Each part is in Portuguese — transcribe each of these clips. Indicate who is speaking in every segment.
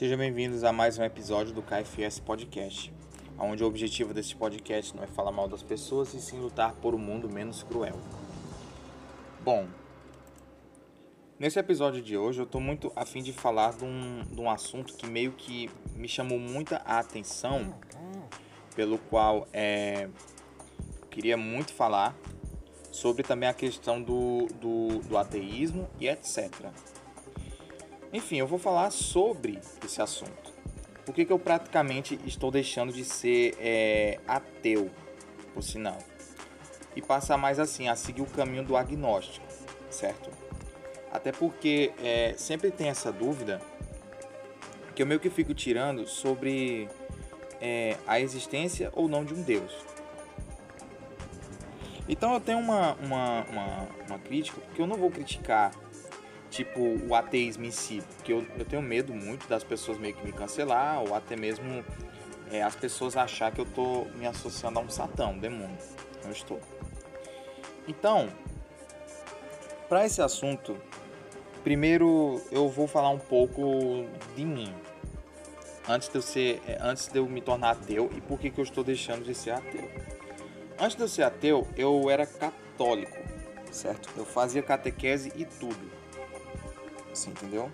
Speaker 1: Sejam bem-vindos a mais um episódio do KFS Podcast, onde o objetivo desse podcast não é falar mal das pessoas e sim lutar por um mundo menos cruel. Bom, nesse episódio de hoje eu estou muito afim de falar de um, de um assunto que meio que me chamou muita atenção, pelo qual é, queria muito falar sobre também a questão do, do, do ateísmo e etc. Enfim, eu vou falar sobre esse assunto. Por que, que eu praticamente estou deixando de ser é, ateu, por sinal? E passar mais assim, a seguir o caminho do agnóstico, certo? Até porque é, sempre tem essa dúvida que eu meio que fico tirando sobre é, a existência ou não de um Deus. Então eu tenho uma, uma, uma, uma crítica, porque eu não vou criticar tipo o ateísmo em si, porque eu, eu tenho medo muito das pessoas meio que me cancelar ou até mesmo é, as pessoas achar que eu tô me associando a um satão, um demônio. Não estou. Então, para esse assunto, primeiro eu vou falar um pouco de mim. Antes de eu ser, é, antes de eu me tornar ateu e por que, que eu estou deixando de ser ateu. Antes de eu ser ateu, eu era católico, certo? Eu fazia catequese e tudo. Você entendeu?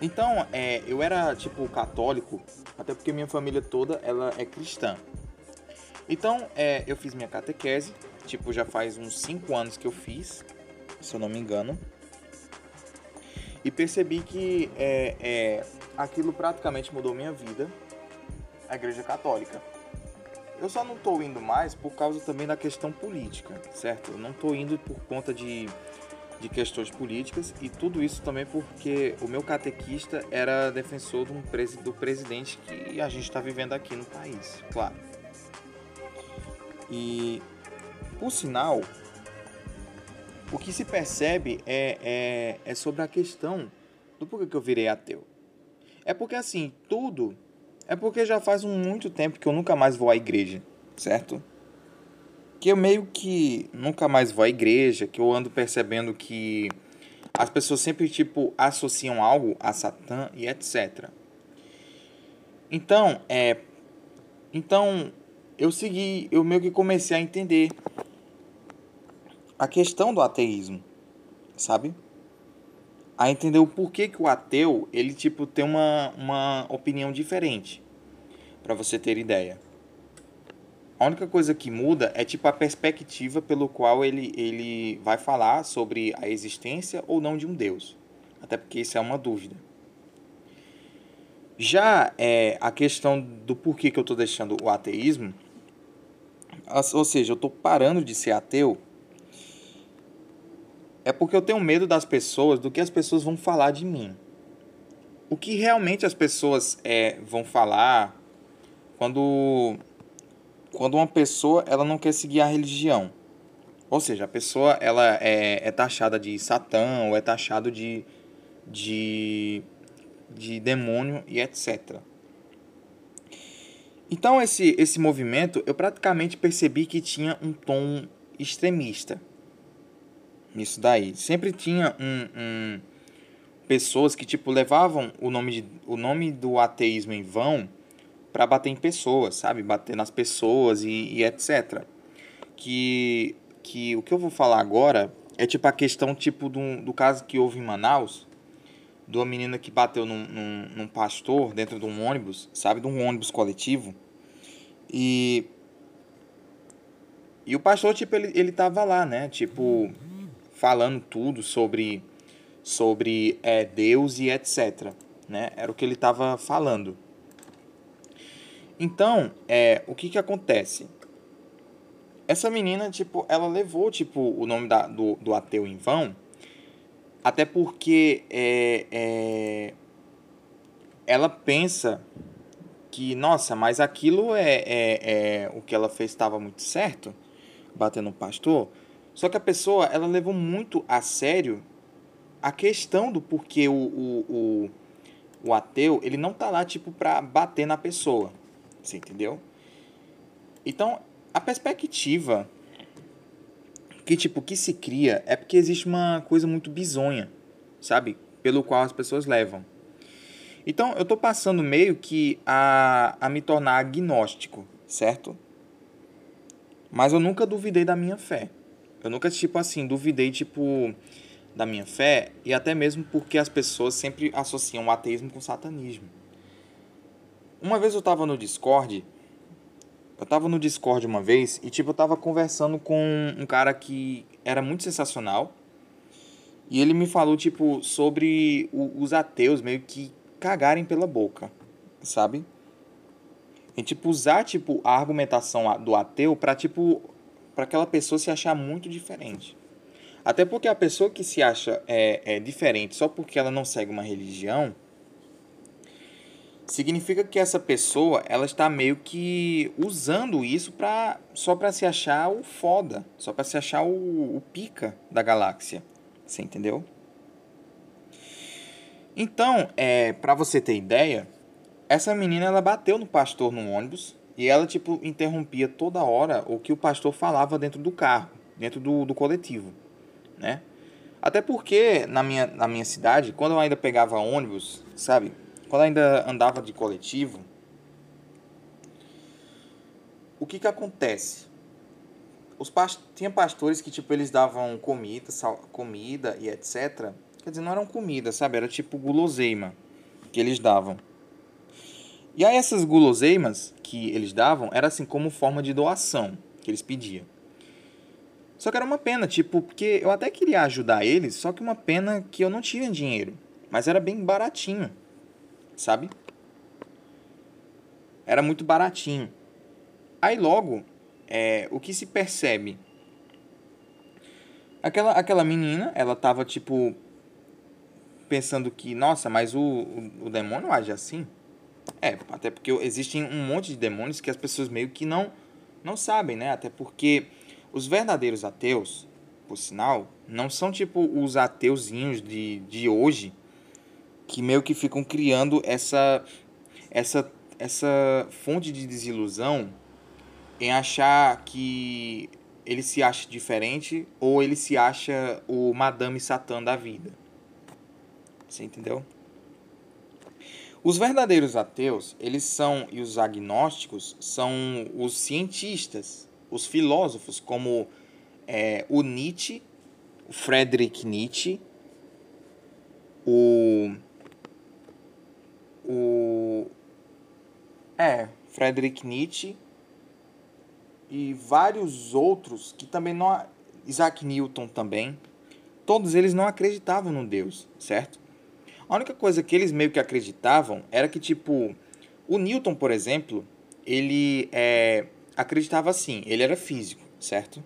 Speaker 1: Então, é, eu era tipo católico, até porque minha família toda ela é cristã. Então, é, eu fiz minha catequese, tipo, já faz uns 5 anos que eu fiz, se eu não me engano. E percebi que é, é, aquilo praticamente mudou minha vida, a igreja católica. Eu só não estou indo mais por causa também da questão política, certo? Eu não estou indo por conta de de questões políticas e tudo isso também porque o meu catequista era defensor do, do presidente que a gente está vivendo aqui no país, claro. E, por sinal, o que se percebe é, é, é sobre a questão do porquê que eu virei ateu. É porque assim, tudo é porque já faz muito tempo que eu nunca mais vou à igreja, certo? Que eu meio que nunca mais vou à igreja, que eu ando percebendo que as pessoas sempre tipo associam algo a Satã e etc. Então, é então eu segui, eu meio que comecei a entender a questão do ateísmo, sabe? A entender o porquê que o ateu, ele tipo tem uma, uma opinião diferente. Para você ter ideia. A única coisa que muda é tipo a perspectiva pelo qual ele, ele vai falar sobre a existência ou não de um Deus. Até porque isso é uma dúvida. Já é, a questão do porquê que eu estou deixando o ateísmo, ou seja, eu estou parando de ser ateu, é porque eu tenho medo das pessoas, do que as pessoas vão falar de mim. O que realmente as pessoas é, vão falar quando quando uma pessoa ela não quer seguir a religião. Ou seja, a pessoa ela é, é taxada de satã ou é taxado de, de, de demônio e etc. Então esse, esse movimento eu praticamente percebi que tinha um tom extremista nisso daí. Sempre tinha um, um pessoas que tipo levavam o nome, de, o nome do ateísmo em vão para bater em pessoas, sabe? Bater nas pessoas e, e, etc. Que, que o que eu vou falar agora é tipo a questão tipo do, do caso que houve em Manaus, de uma menina que bateu num, num, num pastor dentro de um ônibus, sabe? De um ônibus coletivo. E e o pastor, tipo, ele, ele tava lá, né? Tipo, falando tudo sobre, sobre é, Deus e etc. Né? Era o que ele tava falando. Então, é, o que que acontece? Essa menina, tipo, ela levou, tipo, o nome da, do, do ateu em vão, até porque é, é, ela pensa que, nossa, mas aquilo é, é, é o que ela fez estava muito certo, batendo no pastor. Só que a pessoa, ela levou muito a sério a questão do porquê o, o, o, o ateu, ele não tá lá, tipo, pra bater na pessoa. Você entendeu? Então, a perspectiva que tipo que se cria é porque existe uma coisa muito bizonha, sabe? Pelo qual as pessoas levam. Então, eu estou passando meio que a, a me tornar agnóstico, certo? Mas eu nunca duvidei da minha fé. Eu nunca, tipo assim, duvidei, tipo, da minha fé, e até mesmo porque as pessoas sempre associam o ateísmo com o satanismo. Uma vez eu tava no Discord, eu tava no Discord uma vez, e tipo, eu tava conversando com um cara que era muito sensacional, e ele me falou, tipo, sobre os ateus meio que cagarem pela boca, sabe? E, tipo, usar, tipo, a argumentação do ateu pra, tipo, para aquela pessoa se achar muito diferente. Até porque a pessoa que se acha é, é diferente só porque ela não segue uma religião, significa que essa pessoa ela está meio que usando isso pra, só para se achar o foda, só para se achar o, o pica da galáxia. Você entendeu? Então, é, para você ter ideia, essa menina ela bateu no pastor no ônibus e ela, tipo, interrompia toda hora o que o pastor falava dentro do carro, dentro do, do coletivo, né? Até porque, na minha, na minha cidade, quando eu ainda pegava ônibus, sabe? Quando ainda andava de coletivo, o que que acontece? Os past... Tinha pastores que, tipo, eles davam comida, sal... comida e etc. Quer dizer, não eram comida, sabe? Era tipo guloseima que eles davam. E aí essas guloseimas que eles davam era assim como forma de doação que eles pediam. Só que era uma pena, tipo, porque eu até queria ajudar eles, só que uma pena que eu não tinha dinheiro. Mas era bem baratinho, sabe? Era muito baratinho. Aí logo, é, o que se percebe? Aquela, aquela menina, ela tava tipo pensando que, nossa, mas o, o, o demônio age assim? É, até porque existem um monte de demônios que as pessoas meio que não, não sabem, né? Até porque os verdadeiros ateus, por sinal, não são tipo os ateuzinhos de, de hoje que meio que ficam criando essa, essa, essa fonte de desilusão em achar que ele se acha diferente ou ele se acha o Madame Satã da vida. Você entendeu? Os verdadeiros ateus, eles são, e os agnósticos, são os cientistas, os filósofos, como é, o Nietzsche, o Friedrich Nietzsche, o. O. É, Friedrich Nietzsche e vários outros que também não. Isaac Newton também. Todos eles não acreditavam no Deus, certo? A única coisa que eles meio que acreditavam era que, tipo, o Newton, por exemplo, ele é, acreditava assim, ele era físico, certo?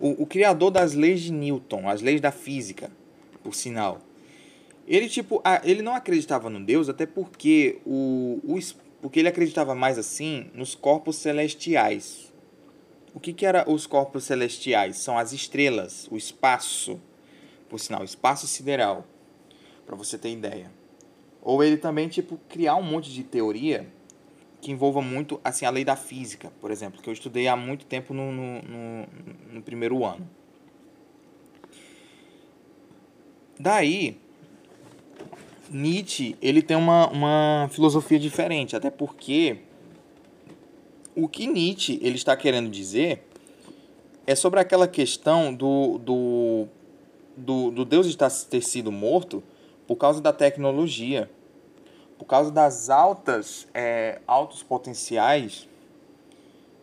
Speaker 1: O, o criador das leis de Newton, as leis da física, por sinal, ele, tipo, ele não acreditava no Deus até porque, o, o, porque ele acreditava mais assim nos corpos celestiais. O que, que eram os corpos celestiais? São as estrelas, o espaço, por sinal, espaço sideral para você ter ideia. Ou ele também, tipo, criar um monte de teoria que envolva muito, assim, a lei da física, por exemplo, que eu estudei há muito tempo no, no, no, no primeiro ano. Daí, Nietzsche, ele tem uma, uma filosofia diferente, até porque o que Nietzsche ele está querendo dizer é sobre aquela questão do, do, do, do Deus estar, ter sido morto por causa da tecnologia, por causa das altas, é, altos potenciais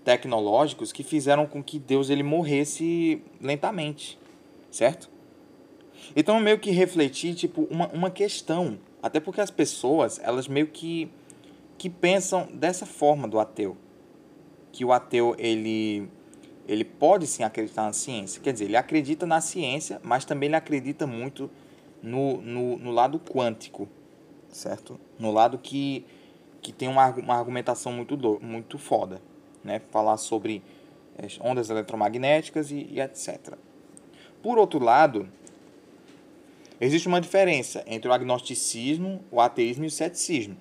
Speaker 1: tecnológicos que fizeram com que Deus ele morresse lentamente, certo? Então meio que refletir tipo uma, uma questão, até porque as pessoas elas meio que que pensam dessa forma do ateu, que o ateu ele ele pode sim acreditar na ciência, quer dizer ele acredita na ciência, mas também ele acredita muito no, no, no lado quântico, certo? No lado que, que tem uma, uma argumentação muito, do, muito foda, né? Falar sobre é, ondas eletromagnéticas e, e etc. Por outro lado, existe uma diferença entre o agnosticismo, o ateísmo e o ceticismo.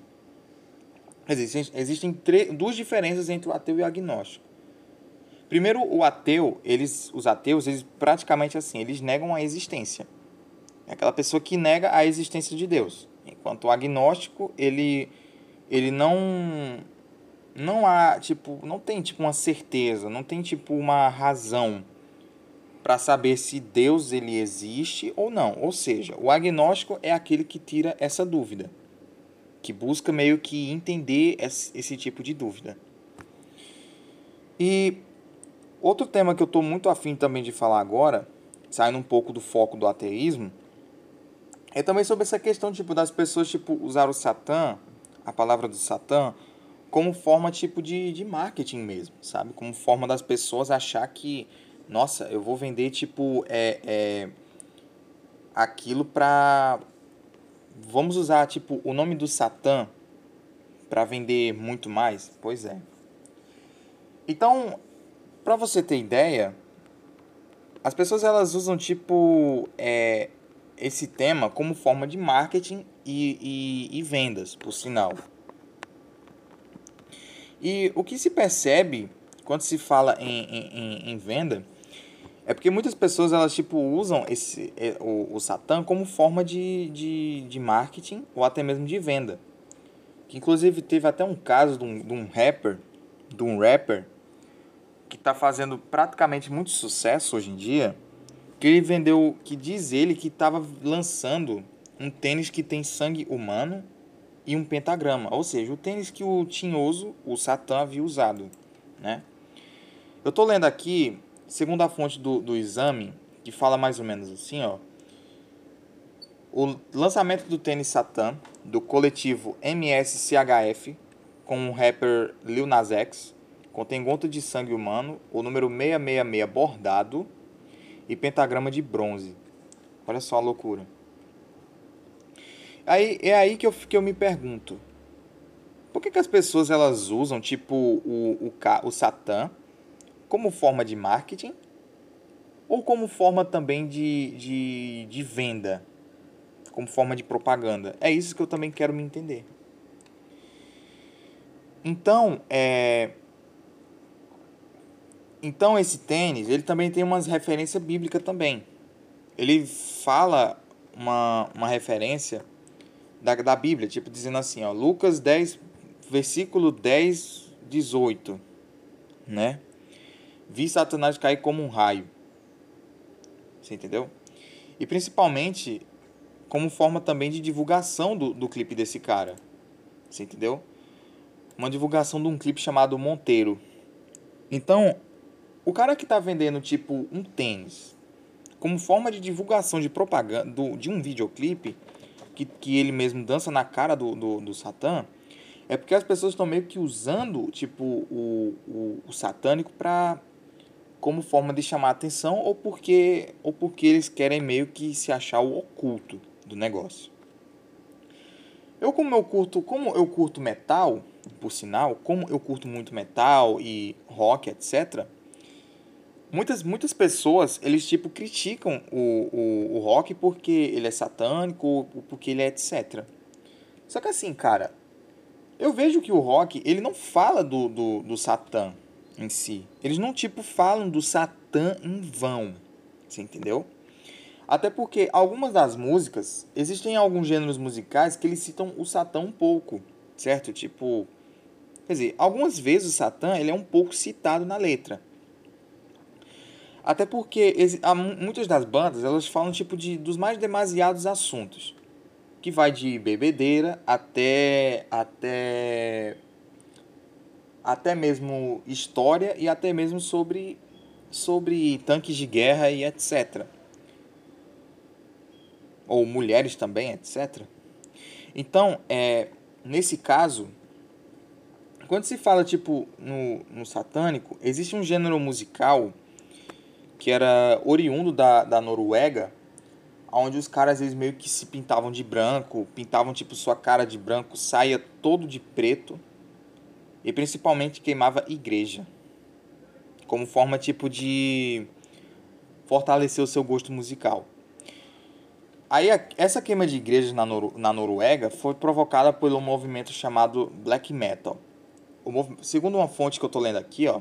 Speaker 1: Existem, existem duas diferenças entre o ateu e o agnóstico. Primeiro, o ateu, eles, os ateus, eles praticamente assim, eles negam a existência. É aquela pessoa que nega a existência de Deus. Enquanto o agnóstico, ele, ele não não há, tipo, não tem tipo uma certeza, não tem tipo uma razão para saber se Deus ele existe ou não. Ou seja, o agnóstico é aquele que tira essa dúvida, que busca meio que entender esse, tipo de dúvida. E outro tema que eu estou muito afim também de falar agora, saindo um pouco do foco do ateísmo, é também sobre essa questão tipo das pessoas tipo usar o Satã, a palavra do Satã, como forma tipo de, de marketing mesmo, sabe? Como forma das pessoas achar que, nossa, eu vou vender tipo é, é aquilo pra vamos usar tipo o nome do Satã para vender muito mais? Pois é. Então, para você ter ideia, as pessoas elas usam tipo é, esse tema como forma de marketing e, e, e vendas, por sinal. E o que se percebe quando se fala em, em, em venda é porque muitas pessoas elas tipo usam esse é, o, o Satã como forma de, de, de marketing ou até mesmo de venda. Que inclusive teve até um caso de um, de um rapper, de um rapper que está fazendo praticamente muito sucesso hoje em dia, que ele vendeu, que diz ele que estava lançando um tênis que tem sangue humano e um pentagrama, ou seja, o tênis que o tinhoso, o Satã, havia usado. Né? Eu estou lendo aqui, segundo a fonte do, do exame, que fala mais ou menos assim, ó. O lançamento do tênis Satã, do coletivo MSCHF, com o rapper Lil Nas X, contém gota de sangue humano, o número 666 bordado e pentagrama de bronze. Olha só a loucura. Aí, é aí que eu, que eu me pergunto. Por que, que as pessoas elas usam, tipo, o, o, o Satã como forma de marketing ou como forma também de, de, de venda? Como forma de propaganda? É isso que eu também quero me entender. Então, é... Então, esse tênis, ele também tem umas referência bíblica também. Ele fala uma, uma referência da, da Bíblia, tipo dizendo assim, ó, Lucas 10, versículo 10, 18, né? Vi Satanás cair como um raio. Você entendeu? E principalmente como forma também de divulgação do, do clipe desse cara. Você entendeu? Uma divulgação de um clipe chamado Monteiro. Então, o cara que tá vendendo tipo um tênis como forma de divulgação de propaganda do, de um videoclipe, que, que ele mesmo dança na cara do, do, do Satã, é porque as pessoas estão meio que usando, tipo, o, o, o satânico para como forma de chamar atenção ou porque, ou porque eles querem meio que se achar o oculto do negócio. Eu como eu curto, como eu curto metal, por sinal, como eu curto muito metal e rock, etc muitas, muitas pessoas, eles tipo criticam o, o, o rock porque ele é satânico, porque ele é etc. Só que assim, cara, eu vejo que o rock, ele não fala do, do, do satã em si. Eles não, tipo, falam do satã em vão. Você entendeu? Até porque algumas das músicas, existem alguns gêneros musicais que eles citam o satã um pouco, certo? Tipo, quer dizer, algumas vezes o satã, ele é um pouco citado na letra. Até porque muitas das bandas elas falam tipo de dos mais demasiados assuntos, que vai de bebedeira até até até mesmo história e até mesmo sobre sobre tanques de guerra e etc. Ou mulheres também, etc. Então, é, nesse caso, quando se fala tipo no, no satânico, existe um gênero musical que era oriundo da, da Noruega, onde os caras eles meio que se pintavam de branco, pintavam tipo sua cara de branco, saia todo de preto e principalmente queimava igreja como forma tipo de fortalecer o seu gosto musical. Aí essa queima de igrejas na, Nor na Noruega foi provocada pelo movimento chamado black metal. Segundo uma fonte que eu tô lendo aqui, ó,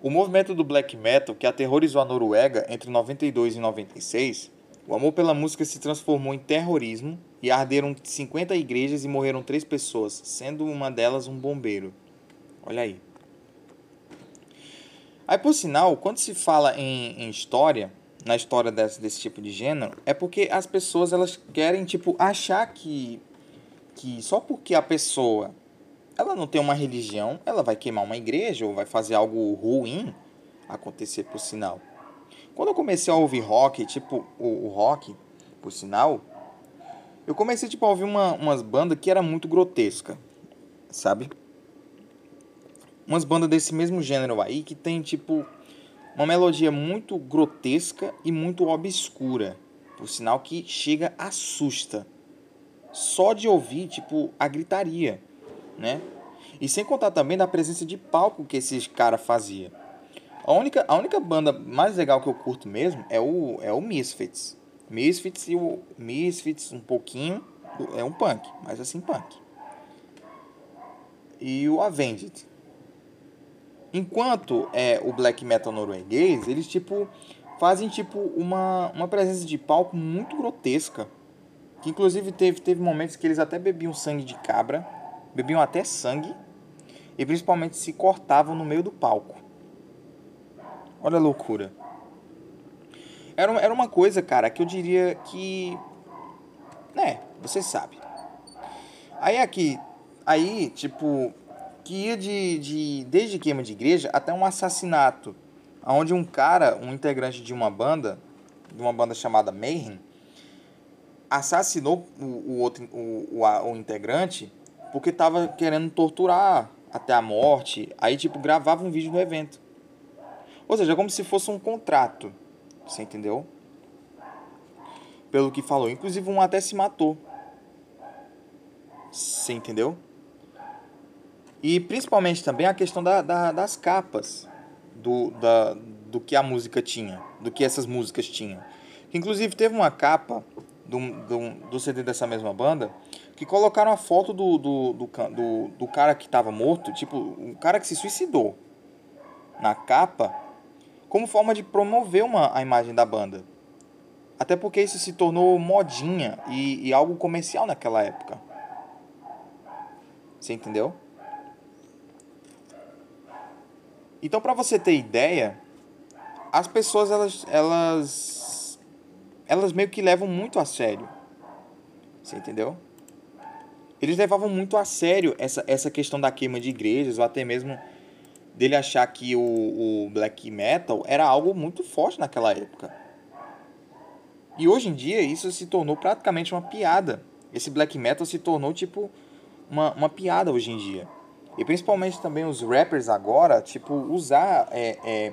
Speaker 1: o movimento do black metal que aterrorizou a Noruega entre 92 e 96 O amor pela música se transformou em terrorismo e arderam 50 igrejas e morreram três pessoas, sendo uma delas um bombeiro. Olha aí. Aí, por sinal, quando se fala em, em história, na história desse, desse tipo de gênero, é porque as pessoas elas querem, tipo, achar que, que só porque a pessoa ela não tem uma religião, ela vai queimar uma igreja ou vai fazer algo ruim acontecer, por sinal. Quando eu comecei a ouvir rock, tipo, o, o rock, por sinal, eu comecei, tipo, a ouvir uma, umas bandas que era muito grotesca, sabe? Umas bandas desse mesmo gênero aí que tem, tipo, uma melodia muito grotesca e muito obscura. Por sinal que chega, assusta. Só de ouvir, tipo, a gritaria, né? E sem contar também da presença de palco que esses caras faziam. A única, a única banda mais legal que eu curto mesmo é o, é o Misfits. Misfits e o Misfits um pouquinho é um punk, mas assim punk. E o Avenged. Enquanto é o black metal norueguês, eles tipo fazem tipo uma, uma presença de palco muito grotesca. Que inclusive teve, teve momentos que eles até bebiam sangue de cabra, bebiam até sangue e principalmente se cortavam no meio do palco. Olha a loucura. Era, era uma coisa, cara, que eu diria que. Né, você sabe. Aí aqui. Aí, tipo. Que ia de, de. Desde queima de igreja até um assassinato. Onde um cara, um integrante de uma banda. De uma banda chamada Mayhem. Assassinou o, o outro. O, o, o integrante. Porque tava querendo torturar até a morte. Aí, tipo, gravava um vídeo no evento. Ou seja, como se fosse um contrato. Você entendeu? Pelo que falou. Inclusive, um até se matou. Você entendeu? E principalmente também a questão da, da, das capas do, da, do que a música tinha, do que essas músicas tinham. Inclusive teve uma capa do, do, do CD dessa mesma banda que colocaram a foto do, do, do, do, do cara que estava morto, tipo, um cara que se suicidou na capa como forma de promover uma, a imagem da banda. Até porque isso se tornou modinha e, e algo comercial naquela época. Você entendeu? Então, para você ter ideia, as pessoas elas, elas elas meio que levam muito a sério. Você entendeu? Eles levavam muito a sério essa, essa questão da queima de igrejas ou até mesmo dele achar que o, o black metal era algo muito forte naquela época. E hoje em dia isso se tornou praticamente uma piada. Esse black metal se tornou tipo uma, uma piada hoje em dia. E principalmente também os rappers agora, tipo, usar é, é,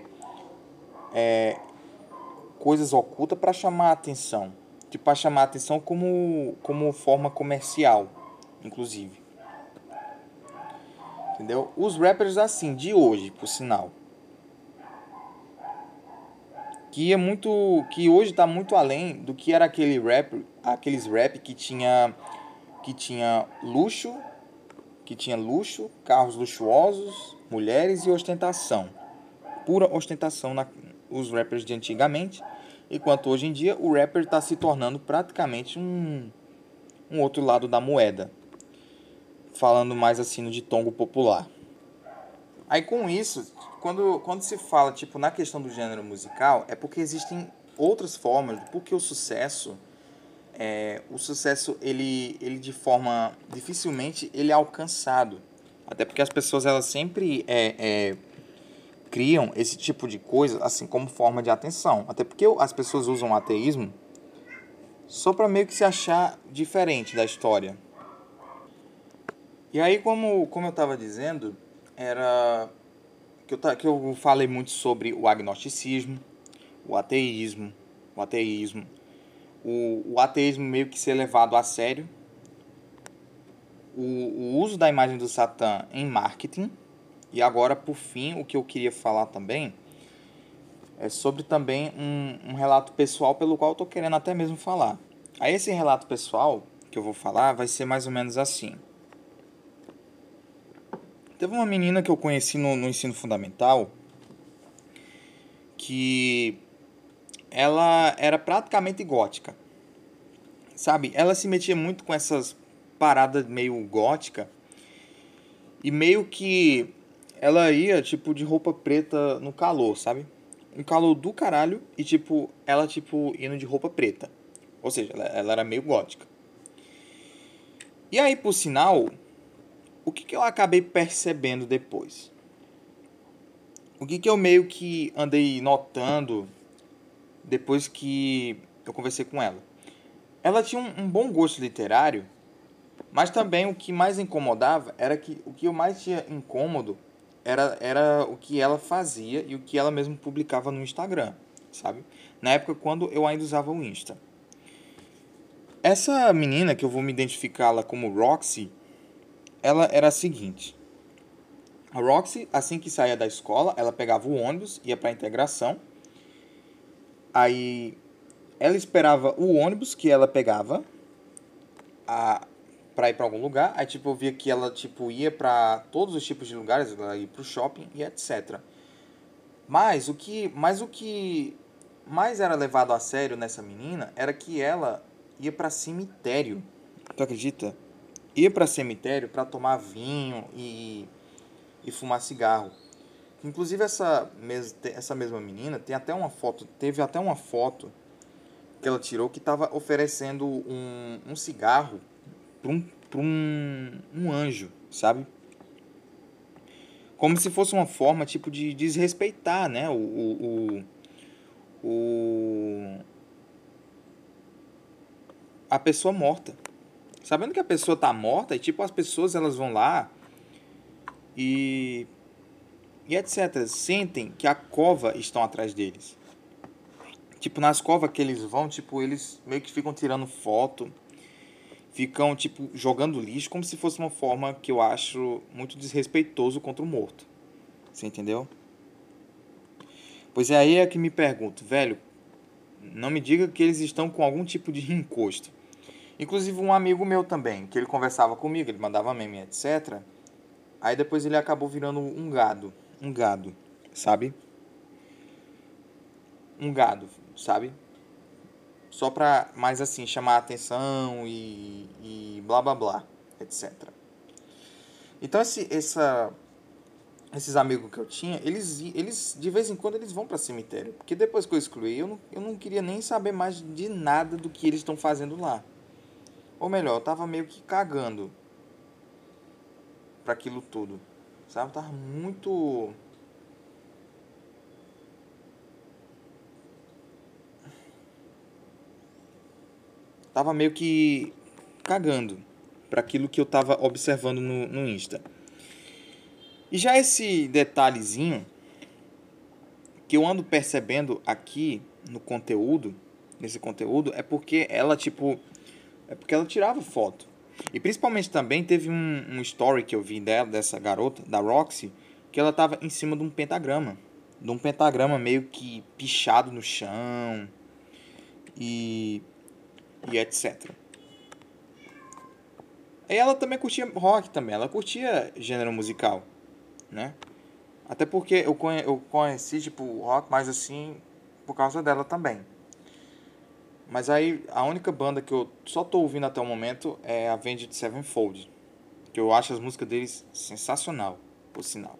Speaker 1: é coisas ocultas para chamar a atenção. Tipo, para chamar a atenção como, como forma comercial, inclusive. Entendeu? Os rappers assim, de hoje, por sinal. Que é muito. Que hoje tá muito além do que era aquele rap. Aqueles rap que tinha. Que tinha luxo. Que tinha luxo, carros luxuosos, mulheres e ostentação. Pura ostentação na, os rappers de antigamente. Enquanto hoje em dia o rapper está se tornando praticamente um, um outro lado da moeda falando mais assim no ditongo popular. Aí com isso, quando, quando se fala tipo na questão do gênero musical, é porque existem outras formas, porque o sucesso é, o sucesso ele, ele de forma dificilmente ele é alcançado. Até porque as pessoas elas sempre é, é, criam esse tipo de coisa assim como forma de atenção. Até porque as pessoas usam o ateísmo só para meio que se achar diferente da história e aí, como, como eu estava dizendo, era que eu, que eu falei muito sobre o agnosticismo, o ateísmo, o ateísmo, o, o ateísmo meio que ser levado a sério, o, o uso da imagem do Satã em marketing, e agora, por fim, o que eu queria falar também é sobre também um, um relato pessoal pelo qual eu estou querendo até mesmo falar. Aí esse relato pessoal que eu vou falar vai ser mais ou menos assim. Teve uma menina que eu conheci no, no ensino fundamental que ela era praticamente gótica. Sabe? Ela se metia muito com essas paradas meio gótica. E meio que ela ia, tipo, de roupa preta no calor, sabe? Um calor do caralho e, tipo, ela, tipo, indo de roupa preta. Ou seja, ela, ela era meio gótica. E aí, por sinal, o que, que eu acabei percebendo depois? O que, que eu meio que andei notando depois que eu conversei com ela? Ela tinha um, um bom gosto literário, mas também o que mais incomodava era que o que eu mais tinha incômodo era, era o que ela fazia e o que ela mesmo publicava no Instagram, sabe? Na época quando eu ainda usava o Insta. Essa menina, que eu vou me identificá-la como Roxy, ela era a seguinte. A Roxy, assim que saía da escola, ela pegava o ônibus, ia para a integração. Aí ela esperava o ônibus que ela pegava a para ir para algum lugar. Aí tipo eu via que ela tipo ia para todos os tipos de lugares, ela ia para o shopping e etc. Mas o que, mas o que mais era levado a sério nessa menina era que ela ia para cemitério. Tu acredita? Ia para cemitério para tomar vinho e, e fumar cigarro. Inclusive essa, mes essa mesma menina tem até uma foto, teve até uma foto que ela tirou que estava oferecendo um, um cigarro para um, um, um anjo, sabe? Como se fosse uma forma tipo de desrespeitar, né? O, o, o, o a pessoa morta sabendo que a pessoa tá morta, e tipo, as pessoas elas vão lá e e etc, sentem que a cova estão atrás deles. Tipo, nas covas que eles vão, tipo, eles meio que ficam tirando foto, ficam tipo jogando lixo como se fosse uma forma que eu acho muito desrespeitoso contra o morto. Você entendeu? Pois é aí é que me pergunto, velho, não me diga que eles estão com algum tipo de encosto. Inclusive um amigo meu também, que ele conversava comigo, ele mandava meme, etc. Aí depois ele acabou virando um gado. Um gado, sabe? Um gado, sabe? Só pra mais assim chamar a atenção e, e blá blá blá, etc. Então esse, essa, esses amigos que eu tinha, eles, eles de vez em quando eles vão para cemitério. Porque depois que eu excluí, eu não, eu não queria nem saber mais de nada do que eles estão fazendo lá. Ou melhor, eu tava meio que cagando para aquilo tudo. Sabe? Eu tava muito. Tava meio que cagando para aquilo que eu tava observando no, no Insta. E já esse detalhezinho que eu ando percebendo aqui no conteúdo, nesse conteúdo, é porque ela, tipo, é porque ela tirava foto. E principalmente também teve um, um story que eu vi dela, dessa garota, da Roxy, que ela tava em cima de um pentagrama. De um pentagrama meio que pichado no chão. E. e etc. E ela também curtia rock também, ela curtia gênero musical, né? Até porque eu, conhe, eu conheci, tipo, rock mais assim por causa dela também. Mas aí a única banda que eu só tô ouvindo até o momento é a Avenged Sevenfold. Que eu acho as músicas deles sensacional, por sinal.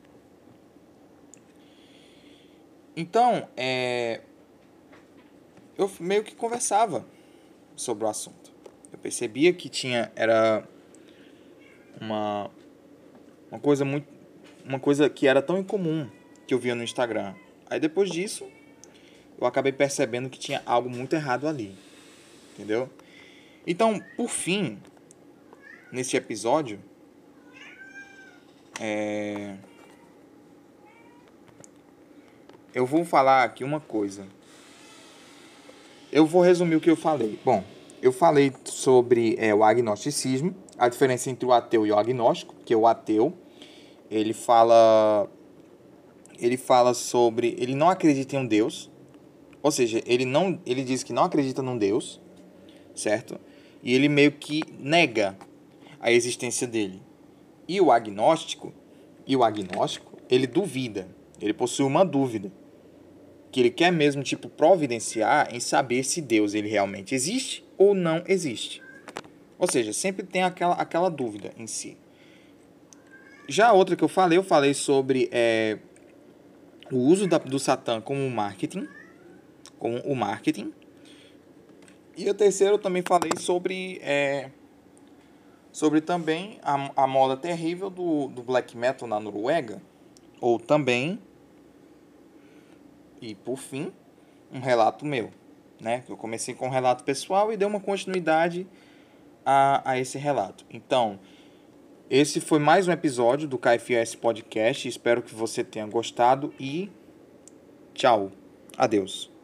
Speaker 1: Então, é... eu meio que conversava sobre o assunto. Eu percebia que tinha era uma uma coisa muito uma coisa que era tão incomum que eu via no Instagram. Aí depois disso, eu acabei percebendo que tinha algo muito errado ali. Entendeu? Então, por fim, nesse episódio, é... eu vou falar aqui uma coisa. Eu vou resumir o que eu falei. Bom, eu falei sobre é, o agnosticismo, a diferença entre o ateu e o agnóstico, que o ateu, ele fala ele fala sobre ele não acredita em um Deus, ou seja, ele não ele diz que não acredita num Deus, certo? E ele meio que nega a existência dele. E o agnóstico, e o agnóstico, ele duvida, ele possui uma dúvida, que ele quer mesmo tipo providenciar em saber se Deus ele realmente existe ou não existe. Ou seja, sempre tem aquela, aquela dúvida em si. Já a outra que eu falei, eu falei sobre é, o uso da, do Satã como marketing, como o marketing. E a terceira eu também falei sobre é, sobre também a, a moda terrível do, do black metal na Noruega, ou também e por fim um relato meu, né? Eu comecei com um relato pessoal e dei uma continuidade a, a esse relato. Então, esse foi mais um episódio do KFS Podcast. Espero que você tenha gostado e tchau. Adeus.